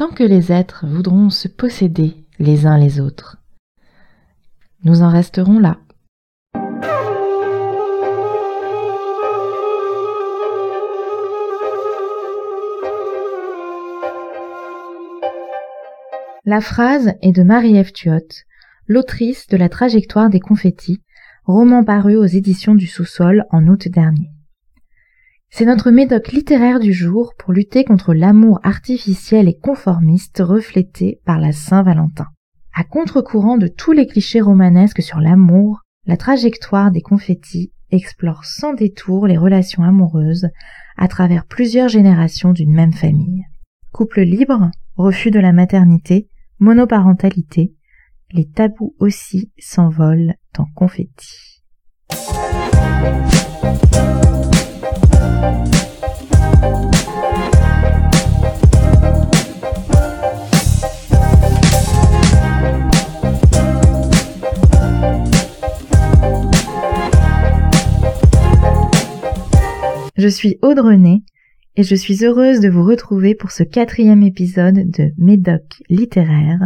tant que les êtres voudront se posséder les uns les autres. Nous en resterons là. La phrase est de Marie-Ève l'autrice de La trajectoire des confettis, roman paru aux éditions du sous-sol en août dernier. C'est notre médoc littéraire du jour pour lutter contre l'amour artificiel et conformiste reflété par la Saint-Valentin. À contre-courant de tous les clichés romanesques sur l'amour, la trajectoire des confettis explore sans détour les relations amoureuses à travers plusieurs générations d'une même famille. Couple libre, refus de la maternité, monoparentalité, les tabous aussi s'envolent en confettis. Suis Audrey et je suis heureuse de vous retrouver pour ce quatrième épisode de Médoc littéraire,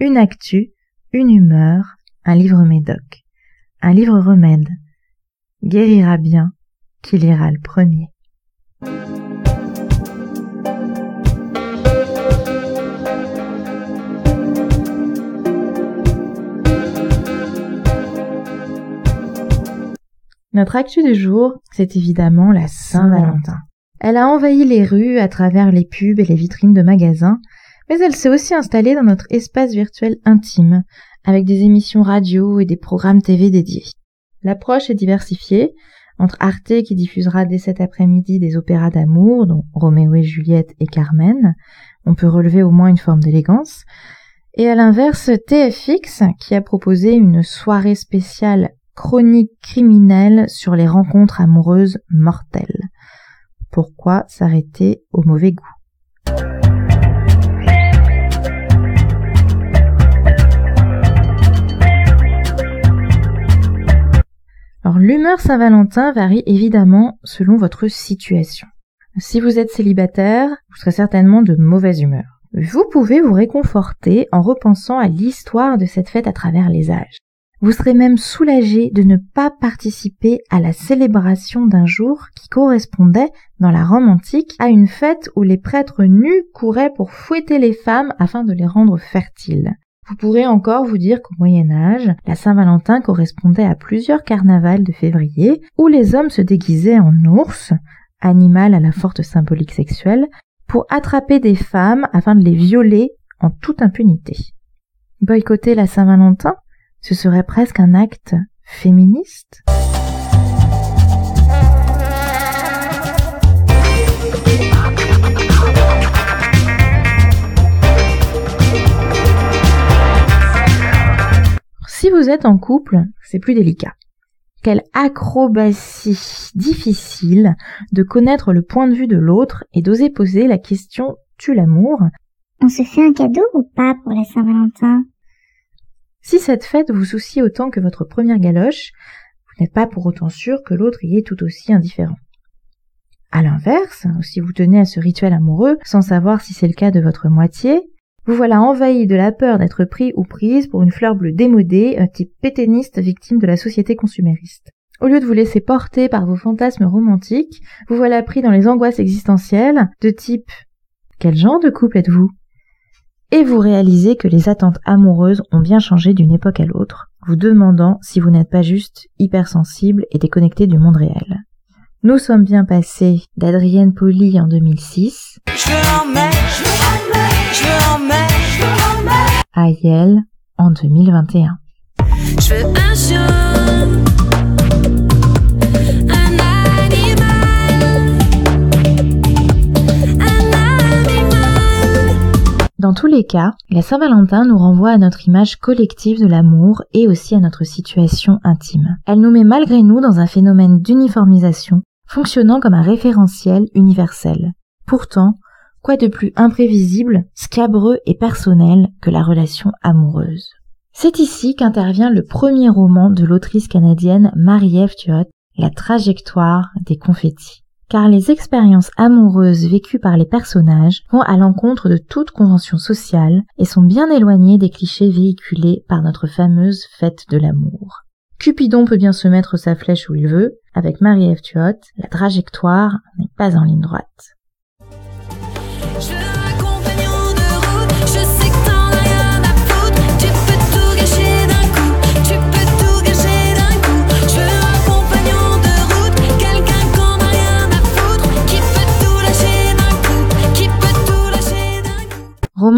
une actu, une humeur, un livre médoc, un livre remède. Guérira bien qui lira le premier. Notre actu du jour, c'est évidemment la Saint-Valentin. Elle a envahi les rues à travers les pubs et les vitrines de magasins, mais elle s'est aussi installée dans notre espace virtuel intime, avec des émissions radio et des programmes TV dédiés. L'approche est diversifiée, entre Arte qui diffusera dès cet après-midi des opéras d'amour, dont Roméo et Juliette et Carmen, on peut relever au moins une forme d'élégance, et à l'inverse TFX qui a proposé une soirée spéciale chronique criminelle sur les rencontres amoureuses mortelles. Pourquoi s'arrêter au mauvais goût? Alors l'humeur Saint-Valentin varie évidemment selon votre situation. Si vous êtes célibataire, vous serez certainement de mauvaise humeur. Vous pouvez vous réconforter en repensant à l'histoire de cette fête à travers les âges. Vous serez même soulagé de ne pas participer à la célébration d'un jour qui correspondait, dans la Rome antique, à une fête où les prêtres nus couraient pour fouetter les femmes afin de les rendre fertiles. Vous pourrez encore vous dire qu'au Moyen Âge, la Saint-Valentin correspondait à plusieurs carnavals de février où les hommes se déguisaient en ours, animal à la forte symbolique sexuelle, pour attraper des femmes afin de les violer en toute impunité. Boycotter la Saint-Valentin? Ce serait presque un acte féministe. Si vous êtes en couple, c'est plus délicat. Quelle acrobatie difficile de connaître le point de vue de l'autre et d'oser poser la question tu l'amour? On se fait un cadeau ou pas pour la Saint-Valentin? Si cette fête vous soucie autant que votre première galoche, vous n'êtes pas pour autant sûr que l'autre y est tout aussi indifférent. À l'inverse, si vous tenez à ce rituel amoureux sans savoir si c'est le cas de votre moitié, vous voilà envahi de la peur d'être pris ou prise pour une fleur bleue démodée, un type péténiste victime de la société consumériste. Au lieu de vous laisser porter par vos fantasmes romantiques, vous voilà pris dans les angoisses existentielles de type Quel genre de couple êtes-vous? Et vous réalisez que les attentes amoureuses ont bien changé d'une époque à l'autre, vous demandant si vous n'êtes pas juste hypersensible et déconnecté du monde réel. Nous sommes bien passés d'Adrienne Poli en 2006 à Yale en 2021. Dans tous les cas, la Saint-Valentin nous renvoie à notre image collective de l'amour et aussi à notre situation intime. Elle nous met malgré nous dans un phénomène d'uniformisation, fonctionnant comme un référentiel universel. Pourtant, quoi de plus imprévisible, scabreux et personnel que la relation amoureuse? C'est ici qu'intervient le premier roman de l'autrice canadienne Marie-Ève La trajectoire des confettis. Car les expériences amoureuses vécues par les personnages vont à l'encontre de toute convention sociale et sont bien éloignées des clichés véhiculés par notre fameuse fête de l'amour. Cupidon peut bien se mettre sa flèche où il veut, avec Marie-Ève Tuot, la trajectoire n'est pas en ligne droite.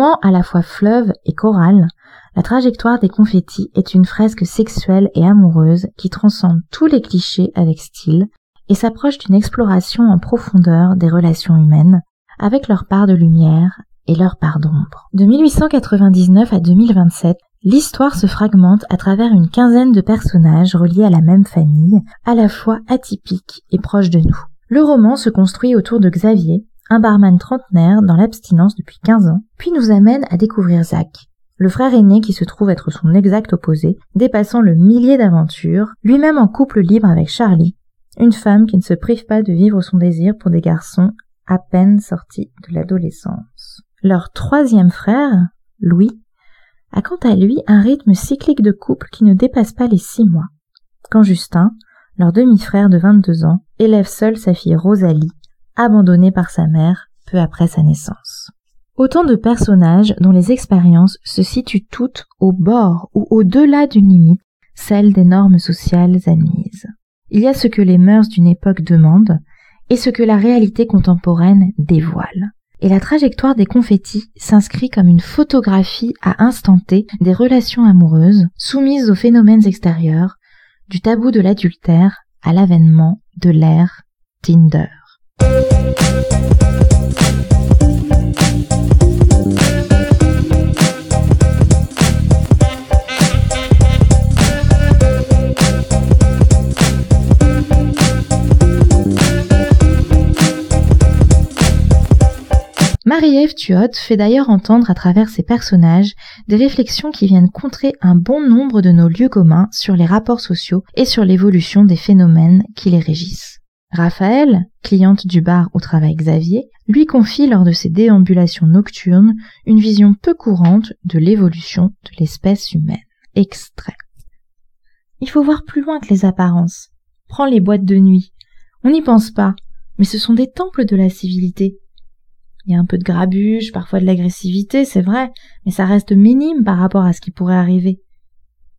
À la fois fleuve et chorale, la trajectoire des confettis est une fresque sexuelle et amoureuse qui transcende tous les clichés avec style et s'approche d'une exploration en profondeur des relations humaines, avec leur part de lumière et leur part d'ombre. De 1899 à 2027, l'histoire se fragmente à travers une quinzaine de personnages reliés à la même famille, à la fois atypiques et proches de nous. Le roman se construit autour de Xavier, un barman trentenaire dans l'abstinence depuis 15 ans, puis nous amène à découvrir Zach, le frère aîné qui se trouve être son exact opposé, dépassant le millier d'aventures, lui-même en couple libre avec Charlie, une femme qui ne se prive pas de vivre son désir pour des garçons à peine sortis de l'adolescence. Leur troisième frère, Louis, a quant à lui un rythme cyclique de couple qui ne dépasse pas les six mois. Quand Justin, leur demi-frère de 22 ans, élève seul sa fille Rosalie, abandonnée par sa mère peu après sa naissance. Autant de personnages dont les expériences se situent toutes au bord ou au-delà d'une limite, celle des normes sociales admises. Il y a ce que les mœurs d'une époque demandent et ce que la réalité contemporaine dévoile. Et la trajectoire des confettis s'inscrit comme une photographie à instant des relations amoureuses soumises aux phénomènes extérieurs, du tabou de l'adultère à l'avènement de l'ère Tinder. Marie-Ève Tuot fait d'ailleurs entendre à travers ses personnages des réflexions qui viennent contrer un bon nombre de nos lieux communs sur les rapports sociaux et sur l'évolution des phénomènes qui les régissent. Raphaël, cliente du bar où travaille Xavier, lui confie lors de ses déambulations nocturnes une vision peu courante de l'évolution de l'espèce humaine. Extrait. Il faut voir plus loin que les apparences. Prends les boîtes de nuit. On n'y pense pas, mais ce sont des temples de la civilité. Il y a un peu de grabuge, parfois de l'agressivité, c'est vrai, mais ça reste minime par rapport à ce qui pourrait arriver.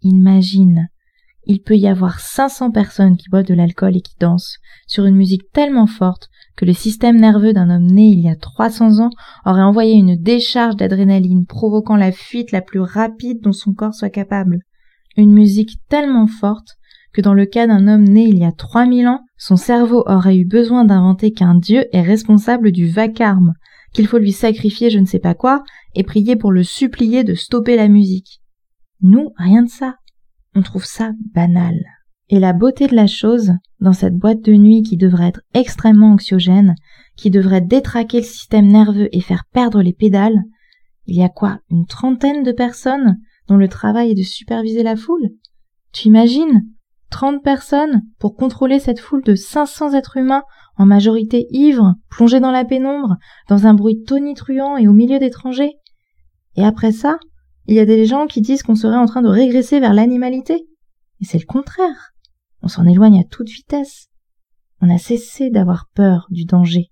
Imagine, il peut y avoir 500 personnes qui boivent de l'alcool et qui dansent sur une musique tellement forte que le système nerveux d'un homme né il y a 300 ans aurait envoyé une décharge d'adrénaline provoquant la fuite la plus rapide dont son corps soit capable. Une musique tellement forte que dans le cas d'un homme né il y a 3000 ans, son cerveau aurait eu besoin d'inventer qu'un dieu est responsable du vacarme, qu'il faut lui sacrifier je ne sais pas quoi, et prier pour le supplier de stopper la musique. Nous, rien de ça. On trouve ça banal. Et la beauté de la chose, dans cette boîte de nuit qui devrait être extrêmement anxiogène, qui devrait détraquer le système nerveux et faire perdre les pédales, il y a quoi, une trentaine de personnes dont le travail est de superviser la foule? Tu imagines? Trente personnes pour contrôler cette foule de 500 êtres humains en majorité ivres, plongés dans la pénombre, dans un bruit tonitruant et au milieu d'étrangers? Et après ça, il y a des gens qui disent qu'on serait en train de régresser vers l'animalité. Et c'est le contraire. On s'en éloigne à toute vitesse. On a cessé d'avoir peur du danger.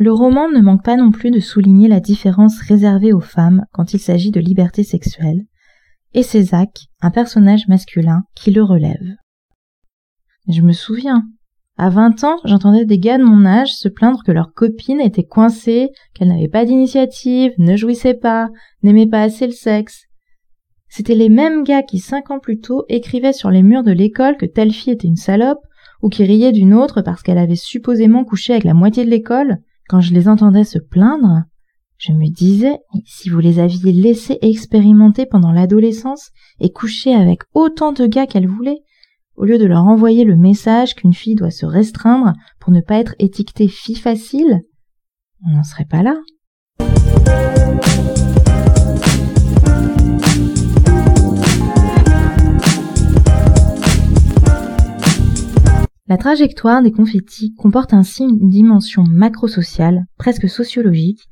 Le roman ne manque pas non plus de souligner la différence réservée aux femmes quand il s'agit de liberté sexuelle, et c'est Zach, un personnage masculin, qui le relève. Je me souviens, à 20 ans, j'entendais des gars de mon âge se plaindre que leur copine était coincée, qu'elle n'avait pas d'initiative, ne jouissait pas, n'aimait pas assez le sexe. C'étaient les mêmes gars qui cinq ans plus tôt écrivaient sur les murs de l'école que telle fille était une salope, ou qui riaient d'une autre parce qu'elle avait supposément couché avec la moitié de l'école, quand je les entendais se plaindre, je me disais, si vous les aviez laissés expérimenter pendant l'adolescence et coucher avec autant de gars qu'elles voulaient, au lieu de leur envoyer le message qu'une fille doit se restreindre pour ne pas être étiquetée fille facile, on n'en serait pas là. La trajectoire des confettis comporte ainsi une dimension macro-sociale, presque sociologique,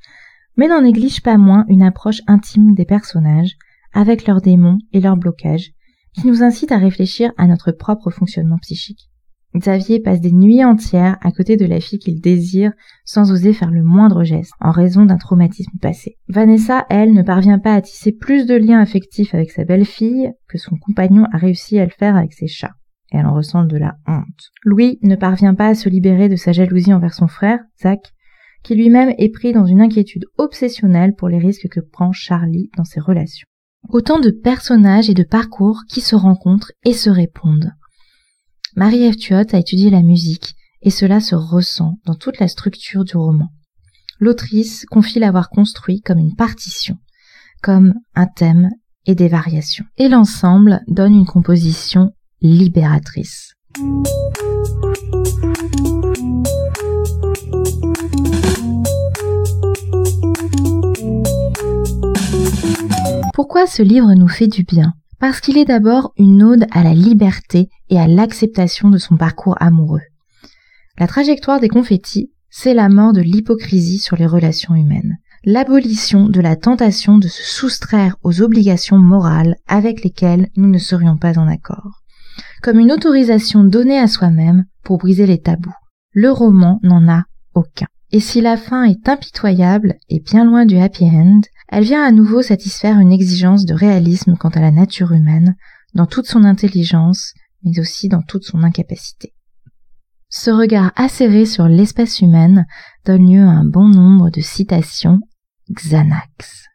mais n'en néglige pas moins une approche intime des personnages, avec leurs démons et leurs blocages, qui nous incite à réfléchir à notre propre fonctionnement psychique. Xavier passe des nuits entières à côté de la fille qu'il désire sans oser faire le moindre geste en raison d'un traumatisme passé. Vanessa, elle, ne parvient pas à tisser plus de liens affectifs avec sa belle-fille que son compagnon a réussi à le faire avec ses chats et elle en ressent de la honte. Louis ne parvient pas à se libérer de sa jalousie envers son frère, Zach, qui lui-même est pris dans une inquiétude obsessionnelle pour les risques que prend Charlie dans ses relations. Autant de personnages et de parcours qui se rencontrent et se répondent. Marie-Ève Tuot a étudié la musique, et cela se ressent dans toute la structure du roman. L'autrice confie l'avoir construit comme une partition, comme un thème et des variations. Et l'ensemble donne une composition libératrice. Pourquoi ce livre nous fait du bien Parce qu'il est d'abord une ode à la liberté et à l'acceptation de son parcours amoureux. La trajectoire des confettis, c'est la mort de l'hypocrisie sur les relations humaines, l'abolition de la tentation de se soustraire aux obligations morales avec lesquelles nous ne serions pas en accord comme une autorisation donnée à soi-même pour briser les tabous. Le roman n'en a aucun. Et si la fin est impitoyable et bien loin du happy end, elle vient à nouveau satisfaire une exigence de réalisme quant à la nature humaine, dans toute son intelligence, mais aussi dans toute son incapacité. Ce regard acéré sur l'espèce humaine donne lieu à un bon nombre de citations Xanax.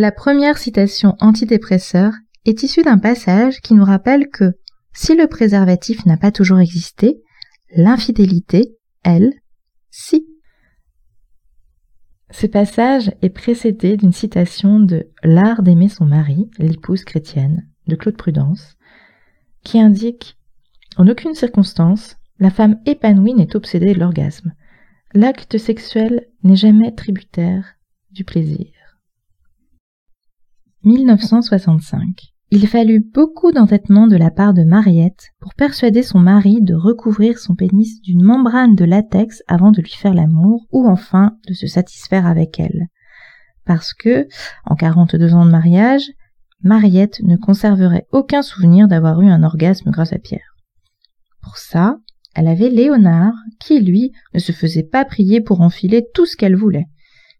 La première citation antidépresseur est issue d'un passage qui nous rappelle que si le préservatif n'a pas toujours existé, l'infidélité, elle, si. Ce passage est précédé d'une citation de L'art d'aimer son mari, l'épouse chrétienne, de Claude Prudence, qui indique En aucune circonstance, la femme épanouie n'est obsédée de l'orgasme. L'acte sexuel n'est jamais tributaire du plaisir. 1965. Il fallut beaucoup d'entêtement de la part de Mariette pour persuader son mari de recouvrir son pénis d'une membrane de latex avant de lui faire l'amour ou enfin de se satisfaire avec elle. Parce que, en 42 ans de mariage, Mariette ne conserverait aucun souvenir d'avoir eu un orgasme grâce à Pierre. Pour ça, elle avait Léonard, qui lui ne se faisait pas prier pour enfiler tout ce qu'elle voulait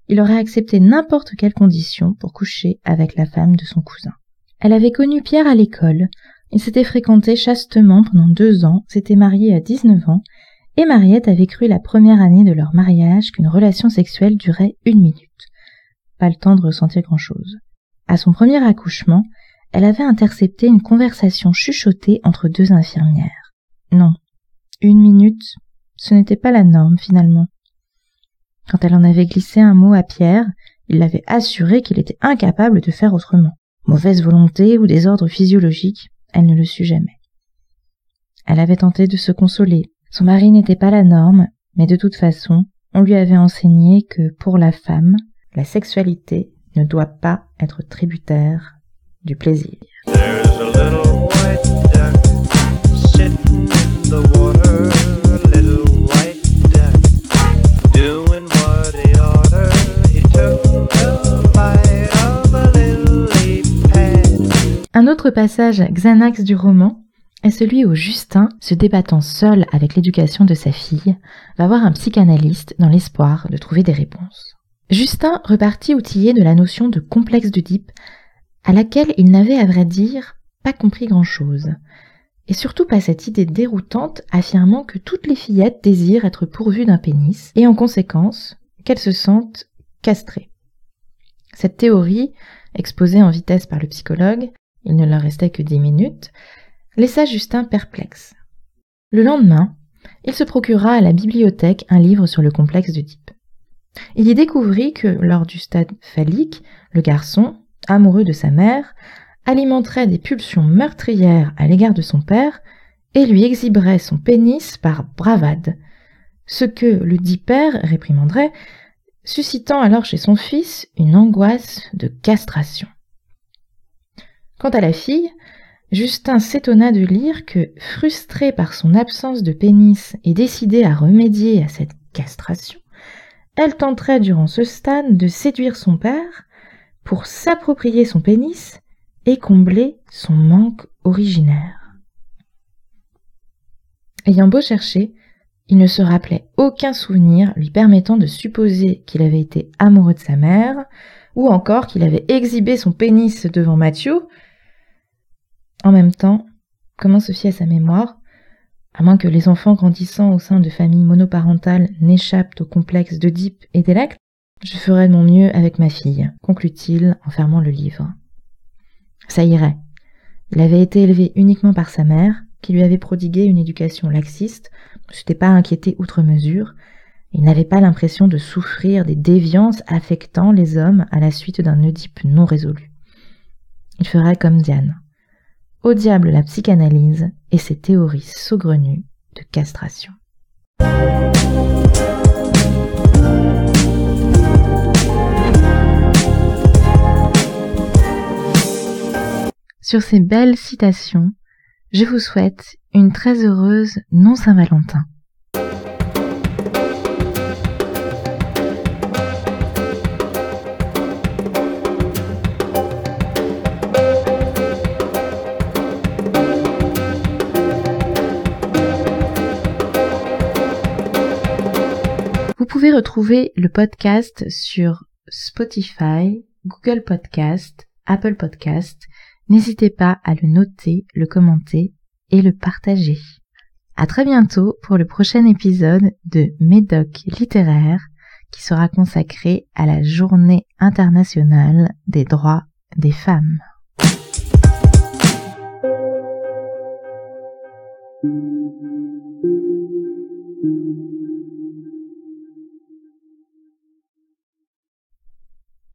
il aurait accepté n'importe quelle condition pour coucher avec la femme de son cousin. Elle avait connu Pierre à l'école, ils s'étaient fréquentés chastement pendant deux ans, s'étaient mariés à 19 ans, et Mariette avait cru la première année de leur mariage qu'une relation sexuelle durait une minute. Pas le temps de ressentir grand-chose. À son premier accouchement, elle avait intercepté une conversation chuchotée entre deux infirmières. Non, une minute, ce n'était pas la norme finalement. Quand elle en avait glissé un mot à Pierre, il l'avait assuré qu'il était incapable de faire autrement. Mauvaise volonté ou désordre physiologique, elle ne le sut jamais. Elle avait tenté de se consoler. Son mari n'était pas la norme, mais de toute façon, on lui avait enseigné que pour la femme, la sexualité ne doit pas être tributaire du plaisir. Passage Xanax du roman est celui où Justin, se débattant seul avec l'éducation de sa fille, va voir un psychanalyste dans l'espoir de trouver des réponses. Justin repartit outillé de la notion de complexe d'Oedipe, à laquelle il n'avait à vrai dire pas compris grand-chose, et surtout pas cette idée déroutante affirmant que toutes les fillettes désirent être pourvues d'un pénis, et en conséquence qu'elles se sentent castrées. Cette théorie, exposée en vitesse par le psychologue, il ne leur restait que dix minutes, laissa Justin perplexe. Le lendemain, il se procura à la bibliothèque un livre sur le complexe d'Oedipe. Il y découvrit que, lors du stade phallique, le garçon, amoureux de sa mère, alimenterait des pulsions meurtrières à l'égard de son père et lui exhiberait son pénis par bravade, Ce que le dit père réprimanderait, suscitant alors chez son fils une angoisse de castration. Quant à la fille, Justin s'étonna de lire que, frustrée par son absence de pénis et décidée à remédier à cette castration, elle tenterait durant ce stade de séduire son père pour s'approprier son pénis et combler son manque originaire. Ayant beau chercher, il ne se rappelait aucun souvenir lui permettant de supposer qu'il avait été amoureux de sa mère, ou encore qu'il avait exhibé son pénis devant Mathieu, en même temps, comment se fier à sa mémoire, à moins que les enfants grandissant au sein de familles monoparentales n'échappent au complexe d'Oedipe et d'Électre, je ferai de mon mieux avec ma fille, conclut-il en fermant le livre. Ça irait. Il avait été élevé uniquement par sa mère, qui lui avait prodigué une éducation laxiste, ne s'était pas inquiété outre mesure, il n'avait pas l'impression de souffrir des déviances affectant les hommes à la suite d'un Oedipe non résolu. Il ferait comme Diane. Au diable la psychanalyse et ses théories saugrenues de castration. Sur ces belles citations, je vous souhaite une très heureuse non-Saint-Valentin. Pouvez retrouver le podcast sur Spotify, Google Podcast, Apple Podcast N'hésitez pas à le noter, le commenter et le partager. À très bientôt pour le prochain épisode de Médoc littéraire qui sera consacré à la journée internationale des droits des femmes.